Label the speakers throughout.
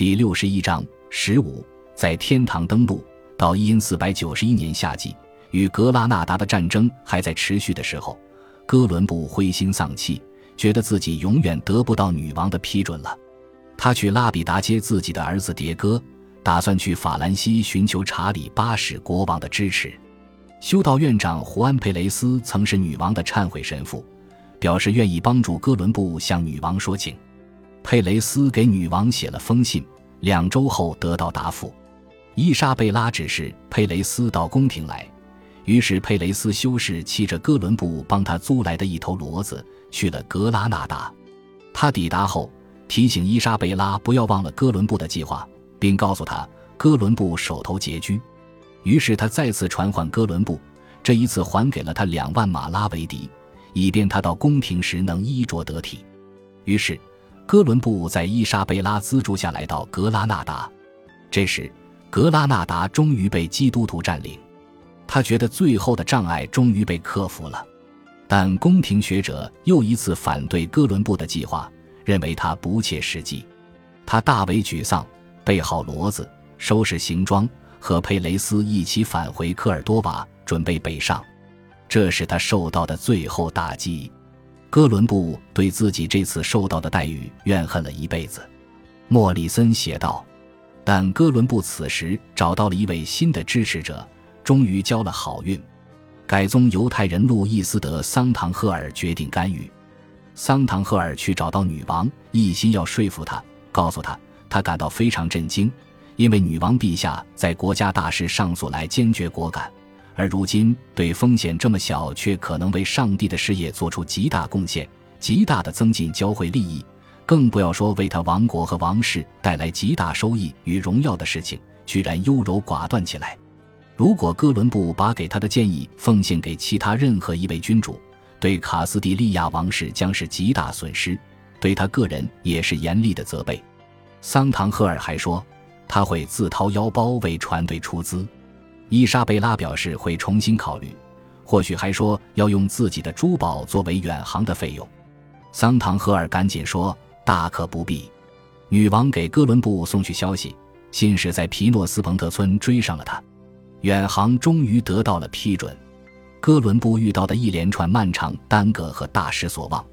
Speaker 1: 第六十一章十五，在天堂登陆。到一四百九十一年夏季，与格拉纳达的战争还在持续的时候，哥伦布灰心丧气，觉得自己永远得不到女王的批准了。他去拉比达接自己的儿子迭戈，打算去法兰西寻求查理八世国王的支持。修道院长胡安·佩雷斯曾是女王的忏悔神父，表示愿意帮助哥伦布向女王说情。佩雷斯给女王写了封信，两周后得到答复。伊莎贝拉指示佩雷斯到宫廷来，于是佩雷斯修士骑着哥伦布帮他租来的一头骡子去了格拉纳达。他抵达后。提醒伊莎贝拉不要忘了哥伦布的计划，并告诉他哥伦布手头拮据。于是他再次传唤哥伦布，这一次还给了他两万马拉维迪，以便他到宫廷时能衣着得体。于是，哥伦布在伊莎贝拉资助下来到格拉纳达。这时，格拉纳达终于被基督徒占领，他觉得最后的障碍终于被克服了。但宫廷学者又一次反对哥伦布的计划。认为他不切实际，他大为沮丧，备好骡子，收拾行装，和佩雷斯一起返回科尔多瓦，准备北上。这是他受到的最后打击。哥伦布对自己这次受到的待遇怨恨了一辈子。莫里森写道：“但哥伦布此时找到了一位新的支持者，终于交了好运。改宗犹太人路易斯德·桑唐赫尔决定干预。”桑唐赫尔去找到女王，一心要说服她，告诉她他感到非常震惊，因为女王陛下在国家大事上所来坚决果敢，而如今对风险这么小却可能为上帝的事业做出极大贡献、极大的增进教会利益，更不要说为他王国和王室带来极大收益与荣耀的事情，居然优柔寡断起来。如果哥伦布把给他的建议奉献给其他任何一位君主，对卡斯蒂利亚王室将是极大损失，对他个人也是严厉的责备。桑唐赫尔还说，他会自掏腰包为船队出资。伊莎贝拉表示会重新考虑，或许还说要用自己的珠宝作为远航的费用。桑唐赫尔赶紧说，大可不必。女王给哥伦布送去消息，信使在皮诺斯彭特村追上了他，远航终于得到了批准。哥伦布遇到的一连串漫长耽搁和大失所望，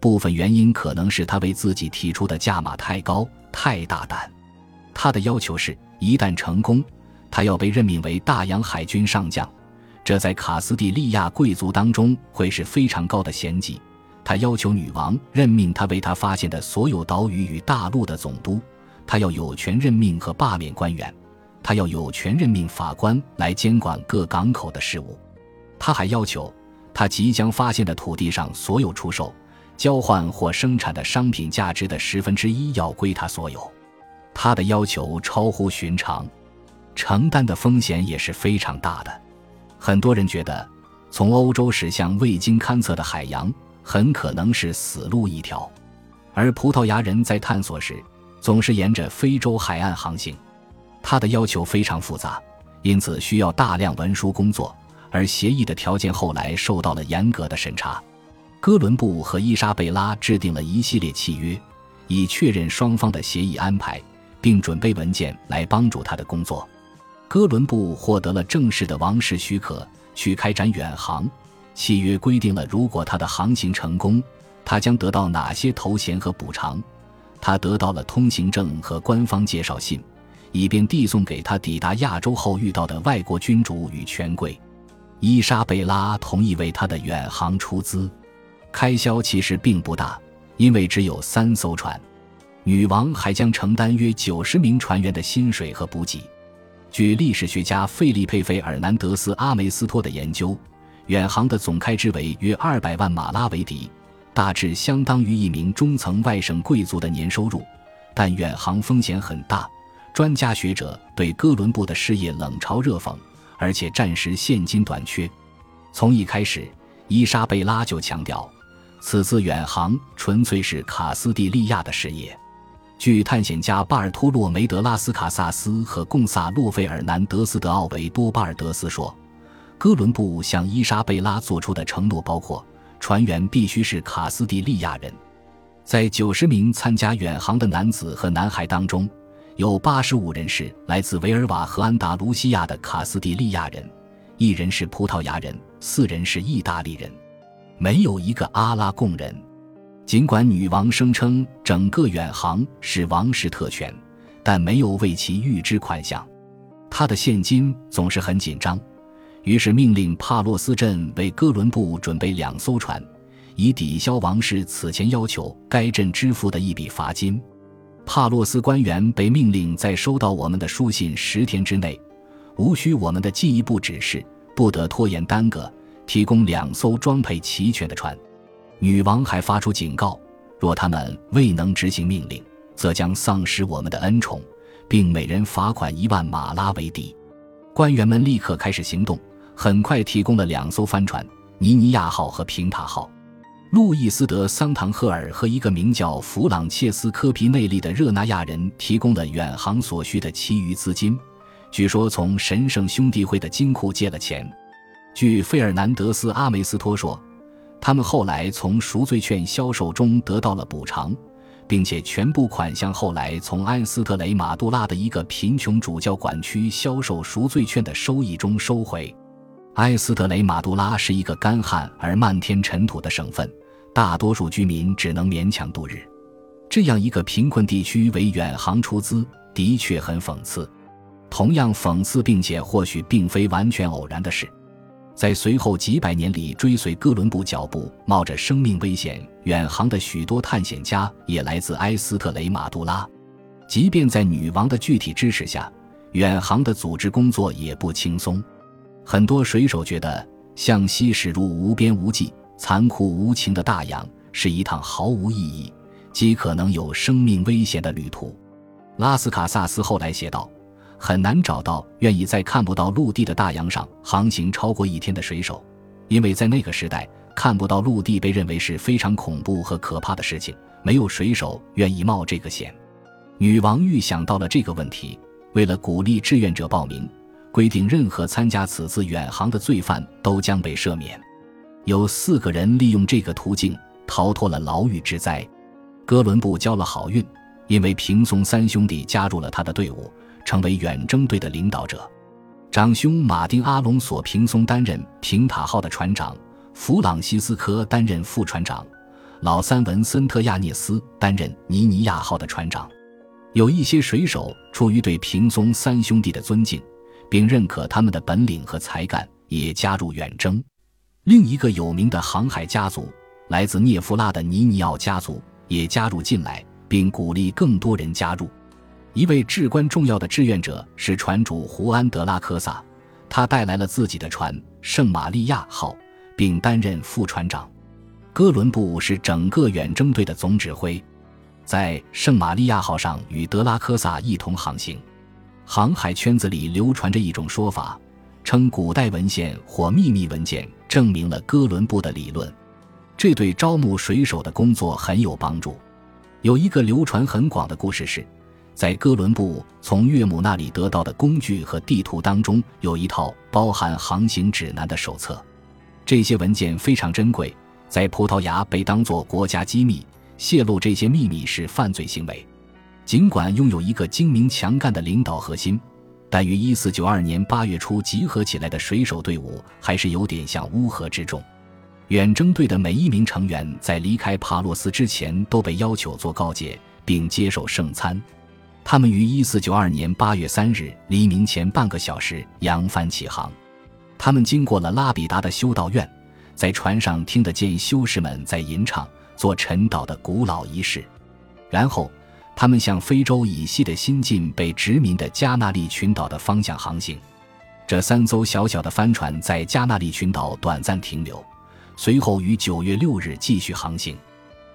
Speaker 1: 部分原因可能是他为自己提出的价码太高、太大胆。他的要求是，一旦成功，他要被任命为大洋海军上将，这在卡斯蒂利亚贵族当中会是非常高的衔级。他要求女王任命他为他发现的所有岛屿与大陆的总督，他要有权任命和罢免官员，他要有权任命法官来监管各港口的事务。他还要求，他即将发现的土地上所有出售、交换或生产的商品价值的十分之一要归他所有。他的要求超乎寻常，承担的风险也是非常大的。很多人觉得，从欧洲驶向未经勘测的海洋很可能是死路一条，而葡萄牙人在探索时总是沿着非洲海岸航行。他的要求非常复杂，因此需要大量文书工作。而协议的条件后来受到了严格的审查。哥伦布和伊莎贝拉制定了一系列契约，以确认双方的协议安排，并准备文件来帮助他的工作。哥伦布获得了正式的王室许可去开展远航。契约规定了，如果他的航行成功，他将得到哪些头衔和补偿。他得到了通行证和官方介绍信，以便递送给他抵达亚洲后遇到的外国君主与权贵。伊莎贝拉同意为他的远航出资，开销其实并不大，因为只有三艘船。女王还将承担约九十名船员的薪水和补给。据历史学家费利佩·费尔南德斯·阿梅斯托的研究，远航的总开支为约二百万马拉维迪，大致相当于一名中层外省贵族的年收入。但远航风险很大，专家学者对哥伦布的事业冷嘲热讽。而且暂时现金短缺，从一开始，伊莎贝拉就强调，此次远航纯粹是卡斯蒂利亚的事业。据探险家巴尔托洛梅德拉斯卡萨斯和贡萨洛费尔南德斯德奥维多巴尔德斯说，哥伦布向伊莎贝拉做出的承诺包括船员必须是卡斯蒂利亚人，在九十名参加远航的男子和男孩当中。有八十五人是来自维尔瓦和安达卢西亚的卡斯蒂利亚人，一人是葡萄牙人，四人是意大利人，没有一个阿拉贡人。尽管女王声称整个远航是王室特权，但没有为其预支款项。她的现金总是很紧张，于是命令帕洛斯镇为哥伦布准备两艘船，以抵消王室此前要求该镇支付的一笔罚金。帕洛斯官员被命令在收到我们的书信十天之内，无需我们的进一步指示，不得拖延耽搁，提供两艘装配齐全的船。女王还发出警告：若他们未能执行命令，则将丧失我们的恩宠，并每人罚款一万马拉维迪。官员们立刻开始行动，很快提供了两艘帆船——尼尼亚号和平塔号。路易斯·德·桑唐赫尔和一个名叫弗朗切斯科·皮内利的热那亚人提供了远航所需的其余资金，据说从神圣兄弟会的金库借了钱。据费尔南德斯·阿梅斯托说。他们后来从赎罪券销售中得到了补偿，并且全部款项后来从埃斯特雷马杜拉的一个贫穷主教管区销售赎罪券的收益中收回。埃斯特雷马杜拉是一个干旱而漫天尘土的省份，大多数居民只能勉强度日。这样一个贫困地区为远航出资，的确很讽刺。同样讽刺，并且或许并非完全偶然的是。在随后几百年里，追随哥伦布脚步、冒着生命危险远航的许多探险家也来自埃斯特雷马杜拉。即便在女王的具体支持下，远航的组织工作也不轻松。很多水手觉得，向西驶入无边无际、残酷无情的大洋是一趟毫无意义、极可能有生命危险的旅途。拉斯卡萨斯后来写道。很难找到愿意在看不到陆地的大洋上航行超过一天的水手，因为在那个时代，看不到陆地被认为是非常恐怖和可怕的事情，没有水手愿意冒这个险。女王预想到了这个问题，为了鼓励志愿者报名，规定任何参加此次远航的罪犯都将被赦免。有四个人利用这个途径逃脱了牢狱之灾。哥伦布交了好运，因为平松三兄弟加入了他的队伍。成为远征队的领导者，长兄马丁·阿隆索·平松担任平塔号的船长，弗朗西斯科担任副船长，老三文森特·亚涅斯担任尼尼亚号的船长。有一些水手出于对平松三兄弟的尊敬，并认可他们的本领和才干，也加入远征。另一个有名的航海家族，来自涅夫拉的尼尼奥家族，也加入进来，并鼓励更多人加入。一位至关重要的志愿者是船主胡安·德拉科萨，他带来了自己的船“圣玛利亚号”，并担任副船长。哥伦布是整个远征队的总指挥，在“圣玛利亚号”上与德拉科萨一同航行。航海圈子里流传着一种说法，称古代文献或秘密文件证明了哥伦布的理论，这对招募水手的工作很有帮助。有一个流传很广的故事是。在哥伦布从岳母那里得到的工具和地图当中，有一套包含航行指南的手册。这些文件非常珍贵，在葡萄牙被当作国家机密，泄露这些秘密是犯罪行为。尽管拥有一个精明强干的领导核心，但于1492年8月初集合起来的水手队伍还是有点像乌合之众。远征队的每一名成员在离开帕洛斯之前都被要求做告诫，并接受圣餐。他们于一四九二年八月三日黎明前半个小时扬帆起航。他们经过了拉比达的修道院，在船上听得见修士们在吟唱做晨祷的古老仪式。然后，他们向非洲以西的新近被殖民的加纳利群岛的方向航行。这三艘小小的帆船在加纳利群岛短暂停留，随后于九月六日继续航行。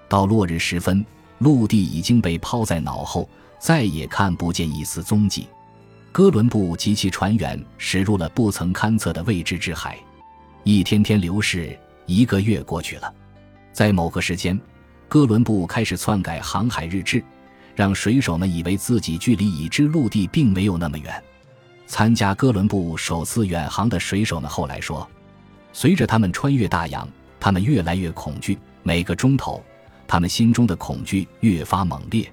Speaker 1: 到落日时分，陆地已经被抛在脑后。再也看不见一丝踪迹，哥伦布及其船员驶入了不曾勘测的未知之海。一天天流逝，一个月过去了，在某个时间，哥伦布开始篡改航海日志，让水手们以为自己距离已知陆地并没有那么远。参加哥伦布首次远航的水手们后来说，随着他们穿越大洋，他们越来越恐惧，每个钟头，他们心中的恐惧越发猛烈。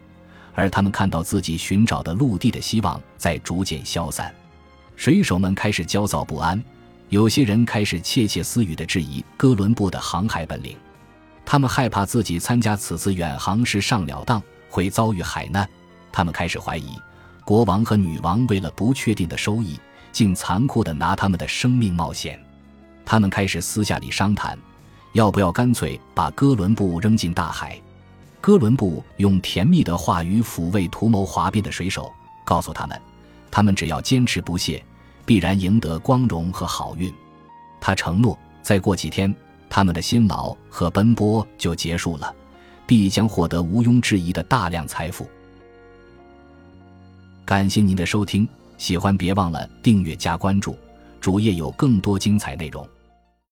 Speaker 1: 而他们看到自己寻找的陆地的希望在逐渐消散。水手们开始焦躁不安，有些人开始窃窃私语地质疑哥伦布的航海本领。他们害怕自己参加此次远航时上了当，会遭遇海难。他们开始怀疑，国王和女王为了不确定的收益，竟残酷地拿他们的生命冒险。他们开始私下里商谈，要不要干脆把哥伦布扔进大海。哥伦布用甜蜜的话语抚慰图谋哗变的水手，告诉他们，他们只要坚持不懈，必然赢得光荣和好运。他承诺，再过几天。他们的辛劳和奔波就结束了，必将获得毋庸置疑的大量财富。感谢您的收听，喜欢别忘了订阅加关注，主页有更多精彩内容。